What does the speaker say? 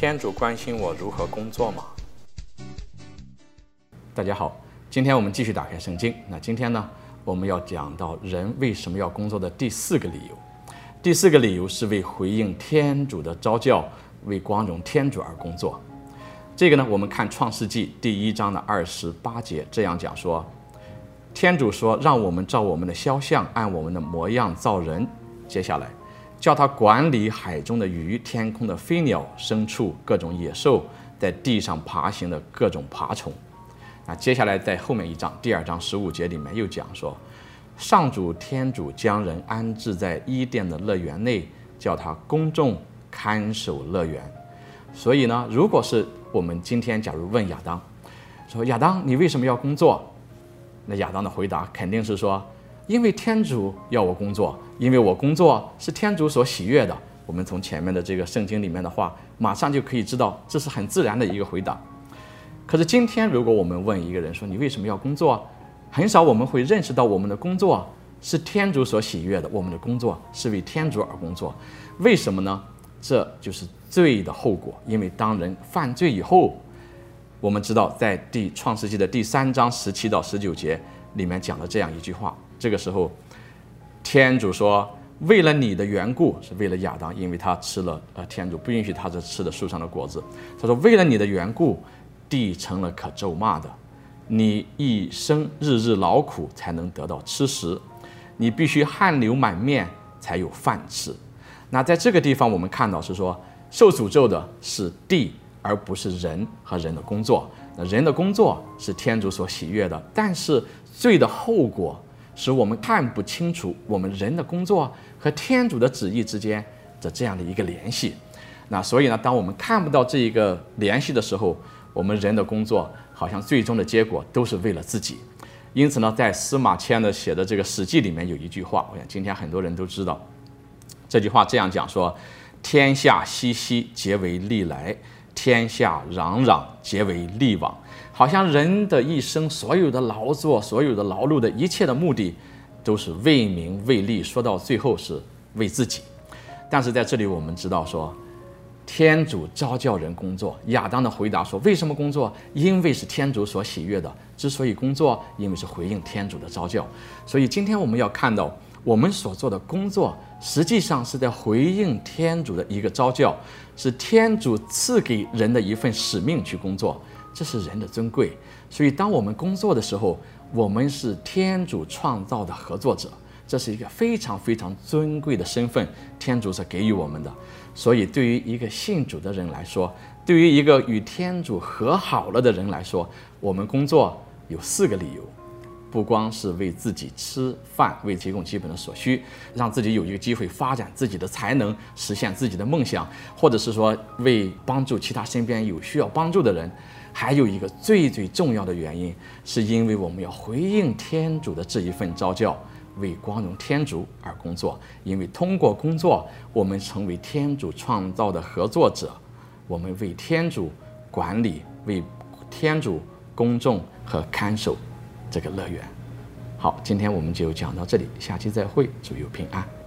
天主关心我如何工作吗？大家好，今天我们继续打开圣经。那今天呢，我们要讲到人为什么要工作的第四个理由。第四个理由是为回应天主的召叫，为光荣天主而工作。这个呢，我们看创世纪第一章的二十八节这样讲说：天主说，让我们照我们的肖像，按我们的模样造人。接下来。叫他管理海中的鱼、天空的飞鸟、牲畜、各种野兽，在地上爬行的各种爬虫。那接下来在后面一章第二章十五节里面又讲说，上主天主将人安置在伊甸的乐园内，叫他公众看守乐园。所以呢，如果是我们今天假如问亚当，说亚当你为什么要工作？那亚当的回答肯定是说。因为天主要我工作，因为我工作是天主所喜悦的。我们从前面的这个圣经里面的话，马上就可以知道，这是很自然的一个回答。可是今天，如果我们问一个人说你为什么要工作，很少我们会认识到我们的工作是天主所喜悦的，我们的工作是为天主而工作。为什么呢？这就是罪的后果。因为当人犯罪以后，我们知道在第创世纪的第三章十七到十九节里面讲了这样一句话。这个时候，天主说：“为了你的缘故，是为了亚当，因为他吃了呃，天主不允许他这吃的树上的果子。他说，为了你的缘故，地成了可咒骂的。你一生日日劳苦才能得到吃食，你必须汗流满面才有饭吃。那在这个地方，我们看到是说，受诅咒的是地，而不是人和人的工作。人的工作是天主所喜悦的，但是罪的后果。”使我们看不清楚我们人的工作和天主的旨意之间的这样的一个联系。那所以呢，当我们看不到这一个联系的时候，我们人的工作好像最终的结果都是为了自己。因此呢，在司马迁的写的这个《史记》里面有一句话，我想今天很多人都知道。这句话这样讲说：“天下熙熙，皆为利来；天下攘攘，皆为利往。”好像人的一生，所有的劳作，所有的劳碌的一切的目的，都是为名为利，说到最后是为自己。但是在这里，我们知道说，天主召叫人工作。亚当的回答说：“为什么工作？因为是天主所喜悦的。之所以工作，因为是回应天主的召叫。所以今天我们要看到，我们所做的工作，实际上是在回应天主的一个召叫，是天主赐给人的一份使命去工作。”这是人的尊贵，所以当我们工作的时候，我们是天主创造的合作者，这是一个非常非常尊贵的身份，天主所给予我们的。所以，对于一个信主的人来说，对于一个与天主和好了的人来说，我们工作有四个理由，不光是为自己吃饭，为提供基本的所需，让自己有一个机会发展自己的才能，实现自己的梦想，或者是说为帮助其他身边有需要帮助的人。还有一个最最重要的原因，是因为我们要回应天主的这一份召叫，为光荣天主而工作。因为通过工作，我们成为天主创造的合作者，我们为天主管理，为天主公众和看守这个乐园。好，今天我们就讲到这里，下期再会，祝有平安。